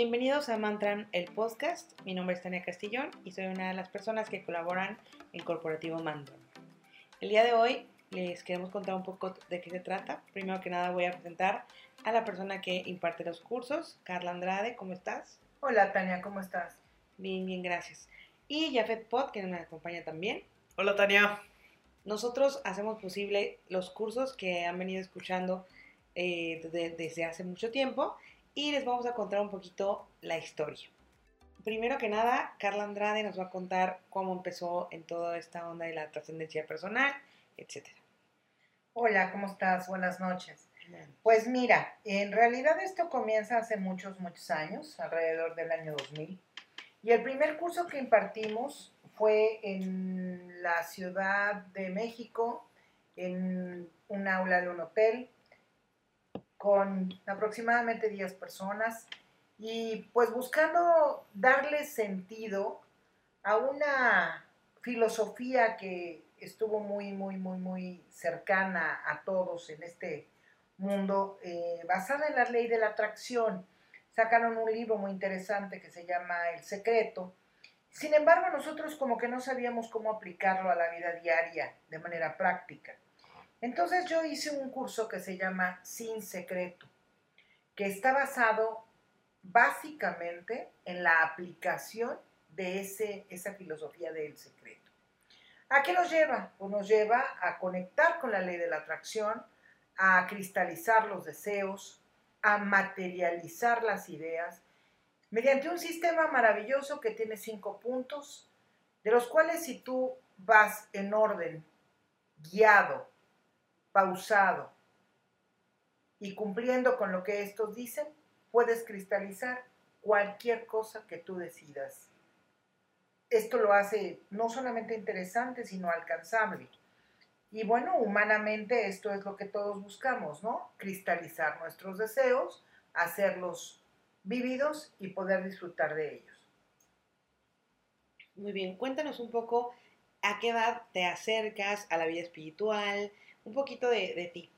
Bienvenidos a Mantran, el podcast. Mi nombre es Tania Castillón y soy una de las personas que colaboran en Corporativo Mantran. El día de hoy les queremos contar un poco de qué se trata. Primero que nada voy a presentar a la persona que imparte los cursos, Carla Andrade, ¿cómo estás? Hola Tania, ¿cómo estás? Bien, bien, gracias. Y Jafet Pot, que me acompaña también. Hola Tania. Nosotros hacemos posible los cursos que han venido escuchando eh, desde hace mucho tiempo y les vamos a contar un poquito la historia. Primero que nada, Carla Andrade nos va a contar cómo empezó en toda esta onda de la trascendencia personal, etc. Hola, ¿cómo estás? Buenas noches. Pues mira, en realidad esto comienza hace muchos, muchos años, alrededor del año 2000. Y el primer curso que impartimos fue en la Ciudad de México, en un aula de un hotel, con aproximadamente 10 personas y pues buscando darle sentido a una filosofía que estuvo muy, muy, muy, muy cercana a todos en este mundo, eh, basada en la ley de la atracción. Sacaron un libro muy interesante que se llama El Secreto. Sin embargo, nosotros como que no sabíamos cómo aplicarlo a la vida diaria de manera práctica. Entonces yo hice un curso que se llama Sin Secreto, que está basado básicamente en la aplicación de ese, esa filosofía del secreto. ¿A qué nos lleva? Pues nos lleva a conectar con la ley de la atracción, a cristalizar los deseos, a materializar las ideas, mediante un sistema maravilloso que tiene cinco puntos, de los cuales si tú vas en orden, guiado, pausado y cumpliendo con lo que estos dicen, puedes cristalizar cualquier cosa que tú decidas. Esto lo hace no solamente interesante, sino alcanzable. Y bueno, humanamente esto es lo que todos buscamos, ¿no? Cristalizar nuestros deseos, hacerlos vividos y poder disfrutar de ellos. Muy bien, cuéntanos un poco a qué edad te acercas a la vida espiritual, un poquito de, ti.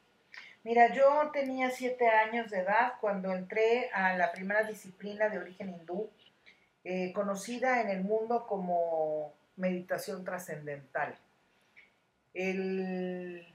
Mira, yo tenía siete años de edad cuando entré a la primera disciplina de origen hindú, eh, conocida en el mundo como meditación trascendental. El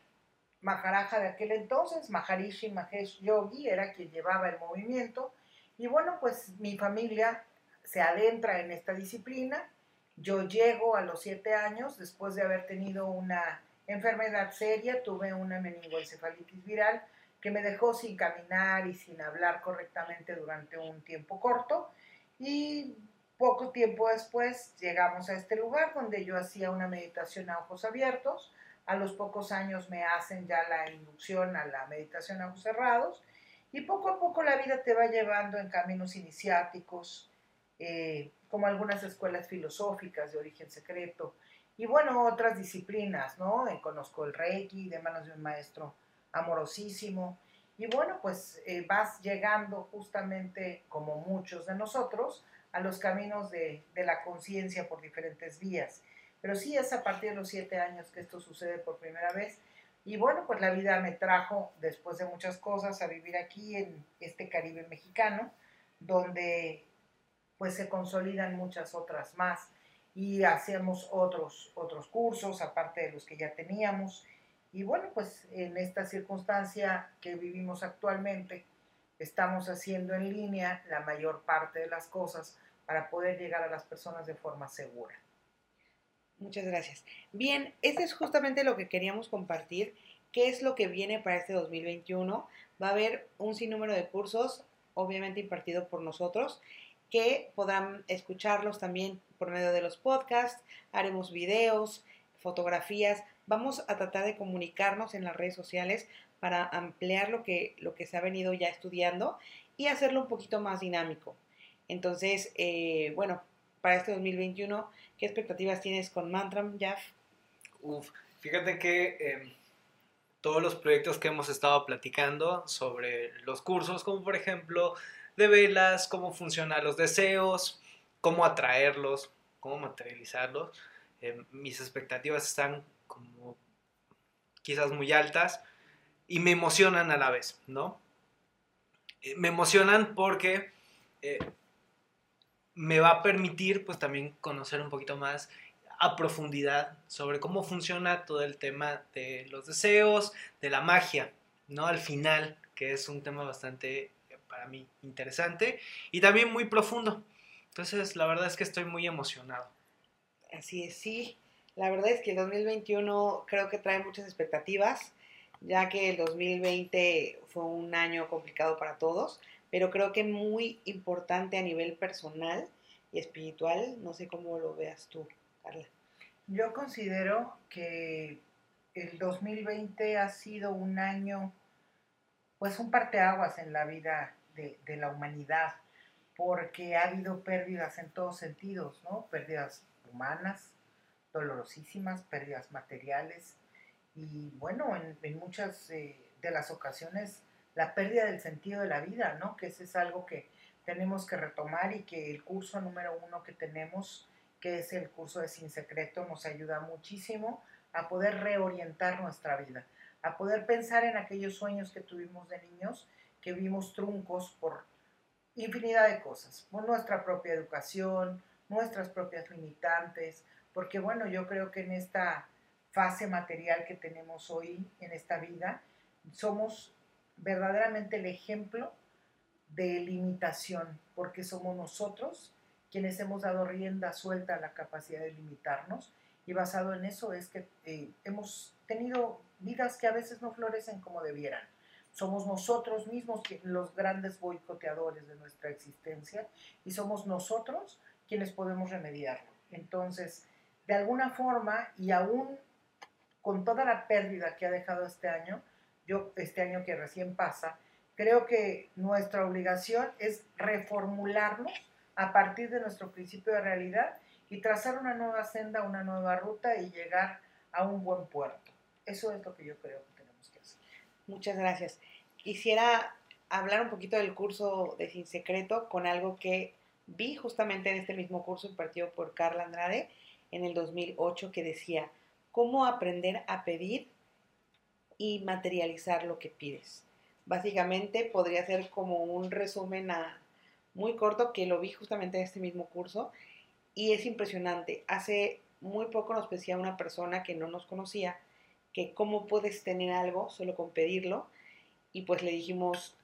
Maharaja de aquel entonces, Maharishi Mahesh Yogi, era quien llevaba el movimiento. Y bueno, pues mi familia se adentra en esta disciplina. Yo llego a los siete años después de haber tenido una enfermedad seria, tuve una meningoencefalitis viral que me dejó sin caminar y sin hablar correctamente durante un tiempo corto y poco tiempo después llegamos a este lugar donde yo hacía una meditación a ojos abiertos. A los pocos años me hacen ya la inducción a la meditación a ojos cerrados y poco a poco la vida te va llevando en caminos iniciáticos, eh, como algunas escuelas filosóficas de origen secreto, y bueno, otras disciplinas, ¿no? Eh, conozco el Reiki de manos de un maestro amorosísimo. Y bueno, pues eh, vas llegando justamente, como muchos de nosotros, a los caminos de, de la conciencia por diferentes vías. Pero sí es a partir de los siete años que esto sucede por primera vez. Y bueno, pues la vida me trajo, después de muchas cosas, a vivir aquí en este Caribe mexicano, donde pues se consolidan muchas otras más y hacemos otros, otros cursos, aparte de los que ya teníamos. Y bueno, pues en esta circunstancia que vivimos actualmente, estamos haciendo en línea la mayor parte de las cosas para poder llegar a las personas de forma segura. Muchas gracias. Bien, este es justamente lo que queríamos compartir. ¿Qué es lo que viene para este 2021? Va a haber un sinnúmero de cursos, obviamente impartido por nosotros, que podrán escucharlos también por medio de los podcasts, haremos videos, fotografías, vamos a tratar de comunicarnos en las redes sociales para ampliar lo que, lo que se ha venido ya estudiando y hacerlo un poquito más dinámico. Entonces, eh, bueno, para este 2021, ¿qué expectativas tienes con Mantram, Jeff? Uf, fíjate que em, todos los proyectos que hemos estado platicando sobre los cursos, como por ejemplo de velas, cómo funcionan los deseos, cómo atraerlos, cómo materializarlos. Eh, mis expectativas están como quizás muy altas y me emocionan a la vez, ¿no? Eh, me emocionan porque eh, me va a permitir pues también conocer un poquito más a profundidad sobre cómo funciona todo el tema de los deseos, de la magia, ¿no? Al final, que es un tema bastante para mí interesante y también muy profundo. Entonces, la verdad es que estoy muy emocionado. Así es, sí. La verdad es que el 2021 creo que trae muchas expectativas, ya que el 2020 fue un año complicado para todos, pero creo que muy importante a nivel personal y espiritual. No sé cómo lo veas tú, Yo considero que el 2020 ha sido un año, pues un parteaguas en la vida de, de la humanidad, porque ha habido pérdidas en todos sentidos, ¿no? Pérdidas humanas, dolorosísimas, pérdidas materiales y bueno, en, muchas eh, de las ocasiones la pérdida del sentido de la vida, ¿no? Que ese es algo que tenemos que retomar y que el curso número uno que tenemos, que es el curso de Sin Secreto, nos ayuda muchísimo a poder reorientar nuestra vida, a poder pensar en aquellos sueños que tuvimos de niños, que vimos truncos por infinidad de cosas, por nuestra propia educación, nuestras propias limitantes, porque bueno, yo creo que en esta fase material que tenemos hoy, en esta vida, somos verdaderamente el ejemplo de limitación, porque somos nosotros quienes hemos dado rienda suelta a la capacidad de limitarnos y basado en eso es que eh, hemos tenido vidas que a veces no florecen como debieran. Somos nosotros mismos los grandes boicoteadores de nuestra existencia y somos nosotros quienes podemos remediarlo. Entonces, de alguna forma, y aún con toda la pérdida que ha dejado este año, yo este año que recién pasa, creo que nuestra obligación es reformularnos a partir de nuestro principio de realidad y trazar una nueva senda, una nueva ruta y llegar a un buen puerto. Eso es lo que yo creo que tenemos que hacer. Muchas gracias. Quisiera hablar un poquito del curso de Sin Secreto con algo que vi justamente en este mismo curso impartido por Carla Andrade en el 2008 que decía, ¿cómo aprender a pedir y materializar lo que pides? Básicamente podría ser como un resumen muy corto que lo vi justamente en este mismo curso y es impresionante. Hace muy poco nos decía una persona que no nos conocía que cómo puedes tener algo solo con pedirlo y pues le dijimos,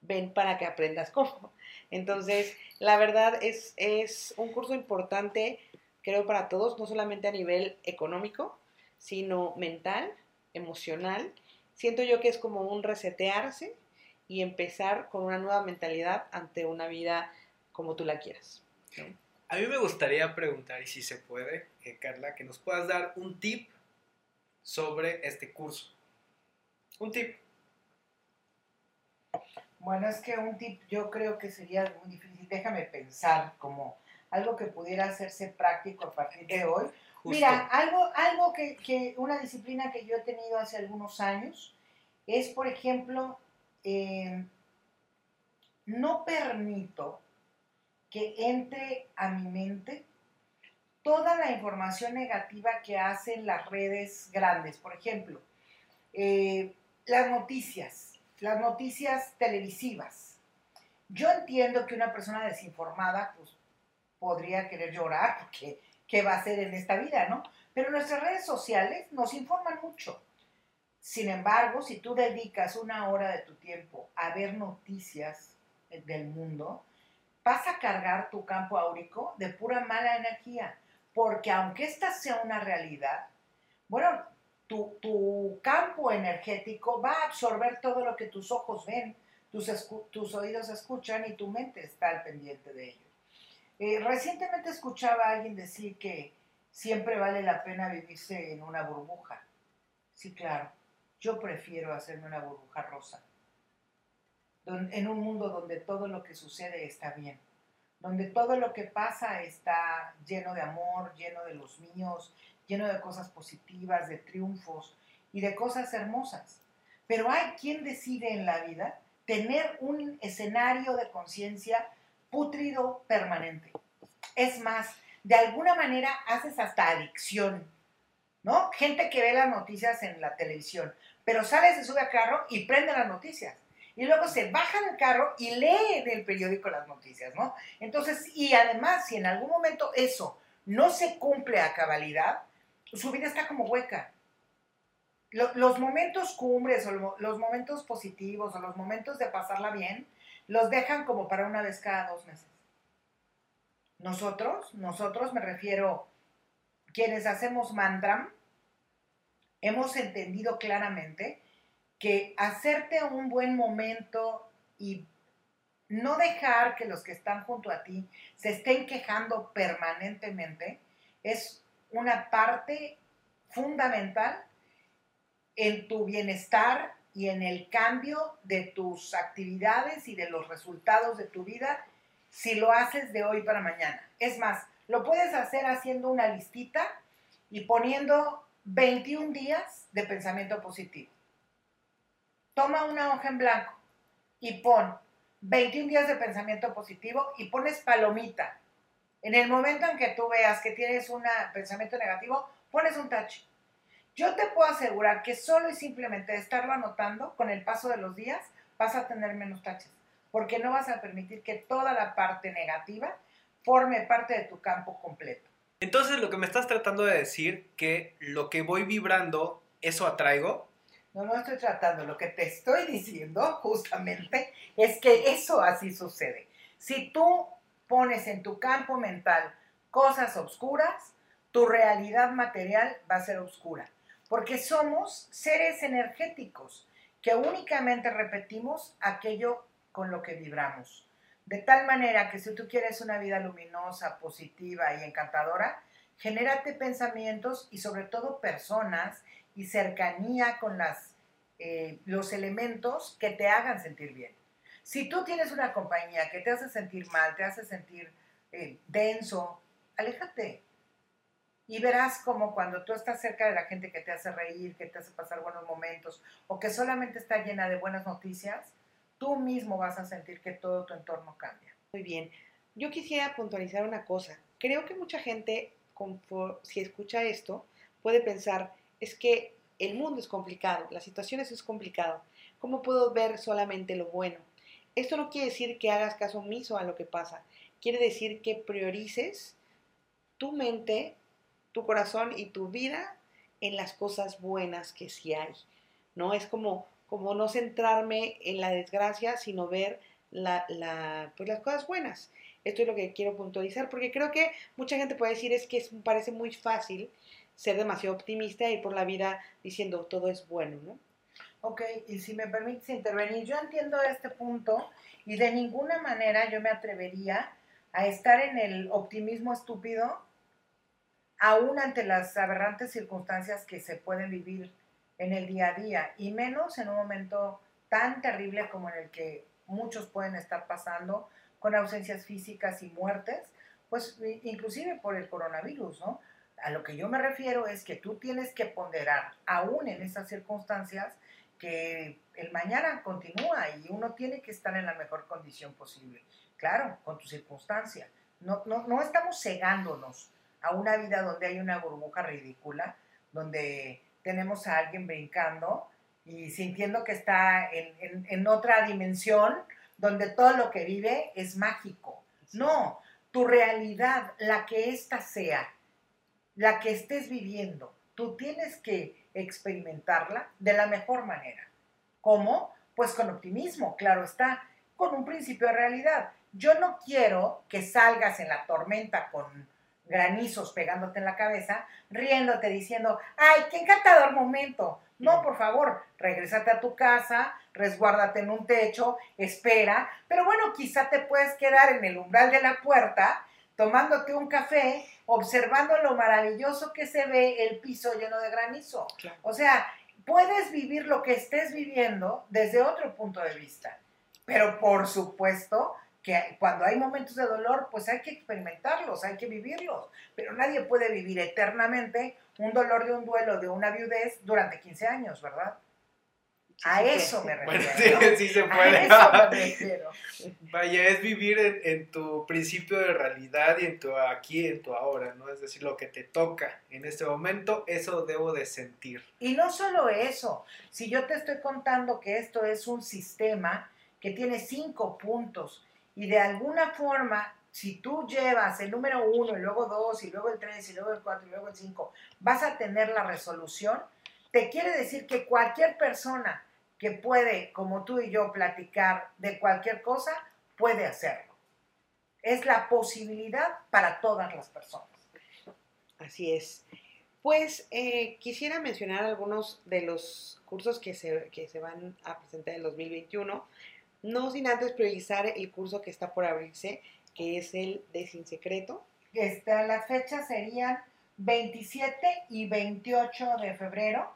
ven para que aprendas cómo. Entonces, la verdad es, es un curso importante, creo, para todos, no solamente a nivel económico, sino mental, emocional. Siento yo que es como un resetearse y empezar con una nueva mentalidad ante una vida como tú la quieras. A mí me gustaría preguntar, y si se puede, eh, Carla, que nos puedas dar un tip sobre este curso. Un tip. Bueno, es que un tip yo creo que sería muy difícil. Déjame pensar como algo que pudiera hacerse práctico a partir de hoy. Mira, algo, algo que, una disciplina que yo he tenido hace algunos años es, por ejemplo, eh, no permito que entre a mi mente toda la información negativa que hacen las redes grandes. Por ejemplo, eh, las noticias las noticias televisivas. Yo entiendo que una persona desinformada pues, podría querer llorar porque qué va a hacer en esta vida, ¿no? Pero nuestras redes sociales nos informan mucho. Sin embargo, si tú dedicas una hora de tu tiempo a ver noticias del mundo, vas a cargar tu campo áurico de pura mala energía. Porque aunque esta sea una realidad, bueno, tu, campo energético va a absorber todo lo que tus ojos ven, tus, tus oídos escuchan y tu mente está al pendiente de ello. Eh, recientemente escuchaba a alguien decir que siempre vale la pena vivirse en una burbuja. Sí, claro, yo prefiero hacerme una burbuja rosa, en un mundo donde todo lo que sucede está bien, donde todo lo que pasa está lleno de amor, lleno de los míos, lleno de cosas positivas, de triunfos y de cosas hermosas. Pero hay quien decide en la vida tener un escenario de conciencia putrido permanente. Es más, de alguna manera haces hasta adicción, ¿no? Gente que ve las noticias en la televisión, pero sale, se sube a carro y prende las noticias. y luego se baja del carro y lee en el periódico las noticias, ¿no? Entonces, y además, si en algún momento eso no se cumple a cabalidad, su vida está como hueca. los momentos cumbres o los momentos positivos o los momentos de pasarla bien, los dejan como para una vez cada dos meses. Nosotros, nosotros me refiero, quienes hacemos mantra, hemos entendido claramente que hacerte un buen momento y no dejar que los que están junto a ti se estén quejando permanentemente es una parte fundamental en tu bienestar y en el cambio de tus actividades y de los resultados de tu vida si lo haces de hoy para mañana. Es más, lo puedes hacer haciendo una listita y poniendo 21 días de pensamiento positivo toma una hoja en blanco y pon 21 días de pensamiento positivo y pones palomita. En el momento en que tú veas que tienes un pensamiento negativo, pones un tache. Yo te puedo asegurar que solo y simplemente estarlo anotando con el paso de los días vas a tener menos taches, porque no vas a permitir que toda la parte negativa forme parte de tu campo completo. Entonces lo que me estás tratando de decir que lo que voy vibrando, eso atraigo. No, no estoy tratando. Lo que te estoy diciendo justamente es que eso así sucede. Si tú pones en tu campo mental cosas oscuras, tu realidad material va a ser oscura. Porque somos seres energéticos que únicamente repetimos aquello con lo que vibramos. De tal manera que si tú quieres una vida luminosa, positiva y encantadora, genérate pensamientos y sobre todo personas y cercanía con eh, los elementos que te hagan sentir bien. Si tú tienes una compañía que te hace sentir mal, te hace sentir eh, denso, aléjate. Y verás como cuando tú estás cerca de la gente que te hace reír, que te hace pasar buenos momentos o que solamente está llena de buenas noticias, tú mismo vas a sentir que todo tu entorno cambia. Muy bien. Yo quisiera puntualizar una cosa. Creo que mucha gente, si escucha esto, puede pensar, es que el mundo es complicado, la situación es complicada. ¿Cómo puedo ver solamente lo bueno? Esto no quiere decir que hagas caso omiso a lo que pasa. Quiere decir que priorices tu mente, tu corazón y tu vida en las cosas buenas que sí hay. ¿No? Es como, como no centrarme en la desgracia, sino ver pues las cosas buenas. Esto es lo que quiero puntualizar, porque creo que mucha gente puede decir es que es, parece muy fácil ser demasiado optimista y por la vida diciendo todo es bueno, ¿no? Ok, y si me permites intervenir, yo entiendo este punto y de ninguna manera yo me atrevería a estar en el optimismo estúpido, aún ante las aberrantes circunstancias que se pueden vivir en el día a día, y menos en un momento tan terrible como en el que muchos pueden estar pasando, con ausencias físicas y muertes, pues inclusive por el coronavirus, ¿no? A lo que yo me refiero es que tú tienes que ponderar, aún en esas circunstancias, que el mañana continúa y uno tiene que estar en la mejor condición posible. Claro, con tu circunstancia. No, no, no estamos cegándonos a una vida donde hay una burbuja ridícula, donde tenemos a alguien brincando y sintiendo que está en, en otra dimensión, donde todo lo que vive es mágico. No, tu realidad, la que ésta sea, la que estés viviendo, tú tienes que experimentarla de la mejor manera. ¿Cómo? Pues con optimismo, claro está, con un principio de realidad. Yo no quiero que salgas en la tormenta con granizos pegándote en la cabeza, riéndote diciendo, ay, qué encantador momento. No, por favor, regrésate a tu casa, resguárdate en un techo, espera, pero bueno, quizá te puedes quedar en el umbral de la puerta tomándote un café, observando lo maravilloso que se ve el piso lleno de granizo. O sea, puedes vivir lo que estés viviendo desde otro punto de vista. Pero por supuesto que cuando hay momentos de dolor, pues hay que experimentarlos, hay que vivirlos. Pero nadie puede vivir eternamente un dolor de un duelo, de una viudez durante 15 años, ¿verdad? a eso me refiero. Bueno, sí, sí, se puede. A eso me refiero. Vaya, es vivir en, en, tu principio de realidad y en tu aquí, en tu ahora, ¿no? Es decir, lo que te toca en este momento, eso debo de sentir. Y no solo eso, si yo te estoy contando que esto es un sistema que tiene cinco puntos y de alguna forma, si tú llevas el número uno y luego dos y luego el tres y luego el cuatro y luego el cinco, vas a tener la resolución, te quiere decir que cualquier persona que puede, como tú y yo, platicar de cualquier cosa, puede hacerlo. Es la posibilidad para todas las personas. Así es. Pues eh, quisiera mencionar algunos de los cursos que se, que se van a presentar en 2021, no sin antes priorizar el curso que está por abrirse, que es el de Sin Secreto. Este, las fechas serían 27 y 28 de febrero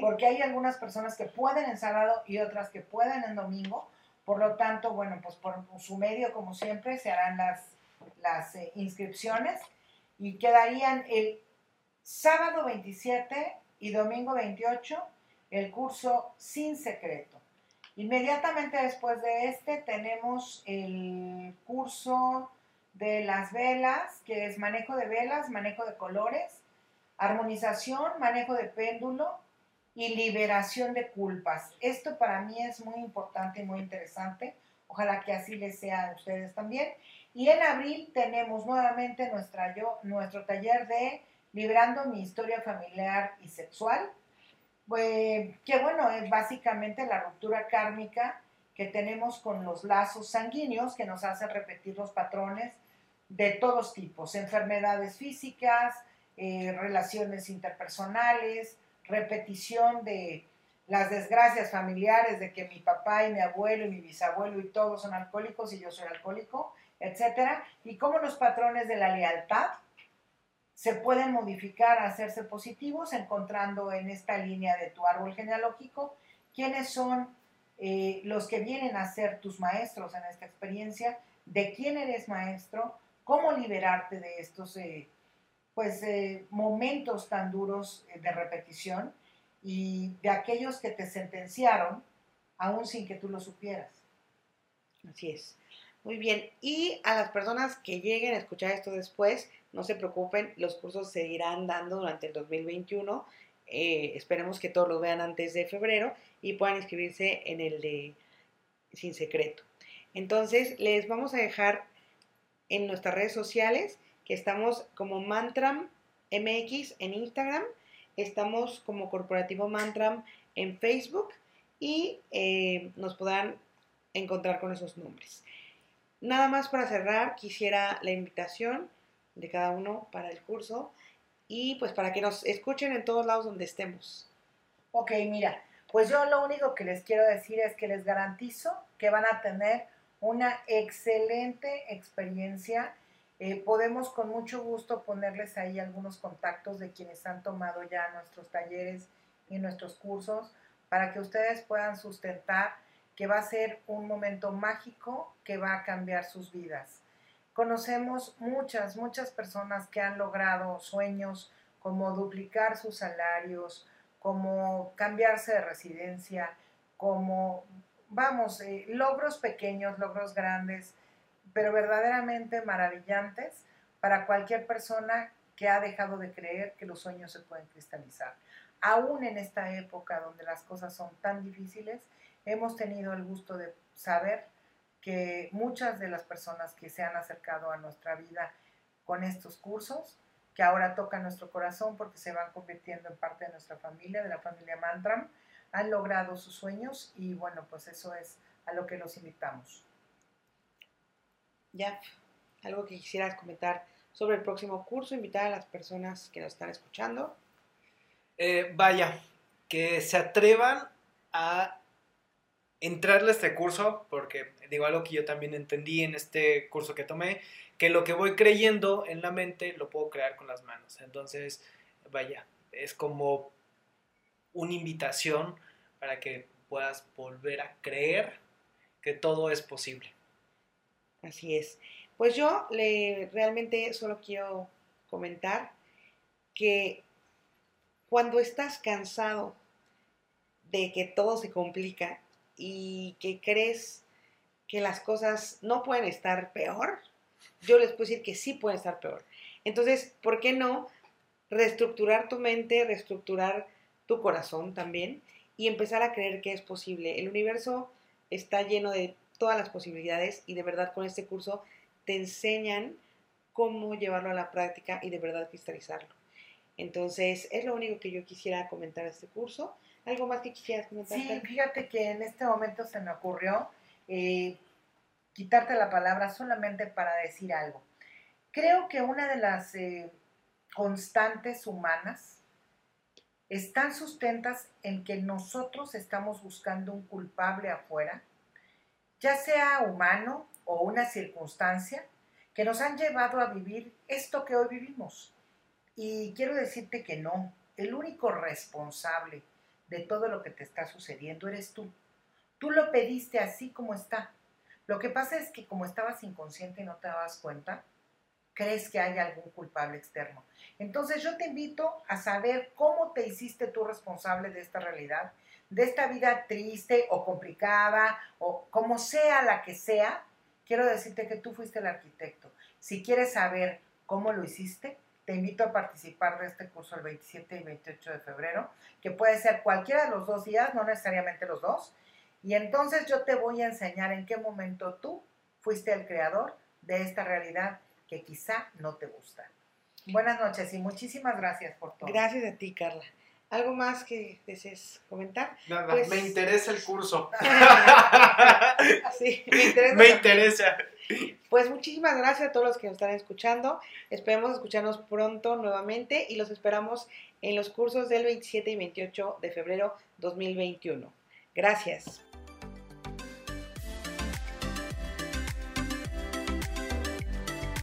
porque hay algunas personas que pueden en sábado y otras que pueden en domingo. Por lo tanto, bueno, pues por su medio, como siempre, se harán las, las eh, inscripciones y quedarían el sábado 27 y domingo 28 el curso sin secreto. Inmediatamente después de este tenemos el curso de las velas, que es manejo de velas, manejo de colores, armonización, manejo de péndulo, y liberación de culpas. Esto para mí es muy importante y muy interesante. Ojalá que así les sea a ustedes también. Y en abril tenemos nuevamente nuestra, nuestro taller de Librando mi historia familiar y sexual, que bueno, es básicamente la ruptura kármica que tenemos con los lazos sanguíneos que nos hacen repetir los patrones de todos tipos, enfermedades físicas, eh, relaciones interpersonales, repetición de las desgracias familiares de que mi papá y mi abuelo y mi bisabuelo y todos son alcohólicos y yo soy alcohólico, etcétera, y cómo los patrones de la lealtad se pueden modificar hacerse positivos, encontrando en esta línea de tu árbol genealógico quiénes son eh, los que vienen a ser tus maestros en esta experiencia, de quién eres maestro, cómo liberarte de estos eh, pues eh, momentos tan duros eh, de repetición y de aquellos que te sentenciaron aún sin que tú lo supieras. Así es. Muy bien. Y a las personas que lleguen a escuchar esto después, no se preocupen, los cursos seguirán dando durante el 2021. Eh, esperemos que todos los vean antes de febrero y puedan inscribirse en el de Sin Secreto. Entonces, les vamos a dejar en nuestras redes sociales Estamos como Mantram MX en Instagram, estamos como Corporativo Mantram en Facebook y eh, nos podrán encontrar con esos nombres. Nada más para cerrar, quisiera la invitación de cada uno para el curso y pues para que nos escuchen en todos lados donde estemos. Ok, mira, pues yo lo único que les quiero decir es que les garantizo que van a tener una excelente experiencia eh, podemos con mucho gusto ponerles ahí algunos contactos de quienes han tomado ya nuestros talleres y nuestros cursos para que ustedes puedan sustentar que va a ser un momento mágico que va a cambiar sus vidas. Conocemos muchas, muchas personas que han logrado sueños como duplicar sus salarios, como cambiarse de residencia, como, vamos, eh, logros pequeños, logros grandes, pero verdaderamente maravillantes para cualquier persona que ha dejado de creer que los sueños se pueden cristalizar. Aún en esta época donde las cosas son tan difíciles, hemos tenido el gusto de saber que muchas de las personas que se han acercado a nuestra vida con estos cursos, que ahora tocan nuestro corazón porque se van convirtiendo en parte de nuestra familia, de la familia Mantram, han logrado sus sueños y bueno, pues eso es a lo que los invitamos. Ya, algo que quisieras comentar sobre el próximo curso, invitar a las personas que nos están escuchando. Eh, vaya, que se atrevan a entrarle a este curso, porque digo algo que yo también entendí en este curso que tomé, que lo que voy creyendo en la mente lo puedo crear con las manos. Entonces, vaya, es como una invitación para que puedas volver a creer que todo es posible. Así es. Pues yo le realmente solo quiero comentar que cuando estás cansado de que todo se complica y que crees que las cosas no pueden estar peor, yo les puedo decir que sí pueden estar peor. Entonces, ¿por qué no reestructurar tu mente, reestructurar tu corazón también y empezar a creer que es posible? El universo está lleno de todas las posibilidades y de verdad con este curso te enseñan cómo llevarlo a la práctica y de verdad cristalizarlo. Entonces, es lo único que yo quisiera comentar de este curso. ¿Algo más que quisieras comentar? Sí, fíjate que en este momento se me ocurrió eh, quitarte la palabra solamente para decir algo. Creo que una de las eh, constantes humanas están sustentas en que nosotros estamos buscando un culpable afuera, ya sea humano o una circunstancia, que nos han llevado a vivir esto que hoy vivimos. Y quiero decirte que no, el único responsable de todo lo que te está sucediendo eres tú. Tú lo pediste así como está. Lo que pasa es que como estabas inconsciente y no te dabas cuenta, crees que hay algún culpable externo. Entonces yo te invito a saber cómo te hiciste tú responsable de esta realidad, de esta vida triste o complicada o como sea la que sea. Quiero decirte que tú fuiste el arquitecto. Si quieres saber cómo lo hiciste, te invito a participar de este curso el 27 y 28 de febrero, que puede ser cualquiera de los dos días, no necesariamente los dos. Y entonces yo te voy a enseñar en qué momento tú fuiste el creador de esta realidad que quizá no te gusta. Buenas noches y muchísimas gracias por todo. Gracias a ti, Carla. ¿Algo más que desees comentar? Nada, pues me interesa el curso. sí, me interesa. Me interesa. Pues muchísimas gracias a todos los que nos están escuchando. Esperemos escucharnos pronto nuevamente y los esperamos en los cursos del 27 y 28 de febrero 2021. Gracias.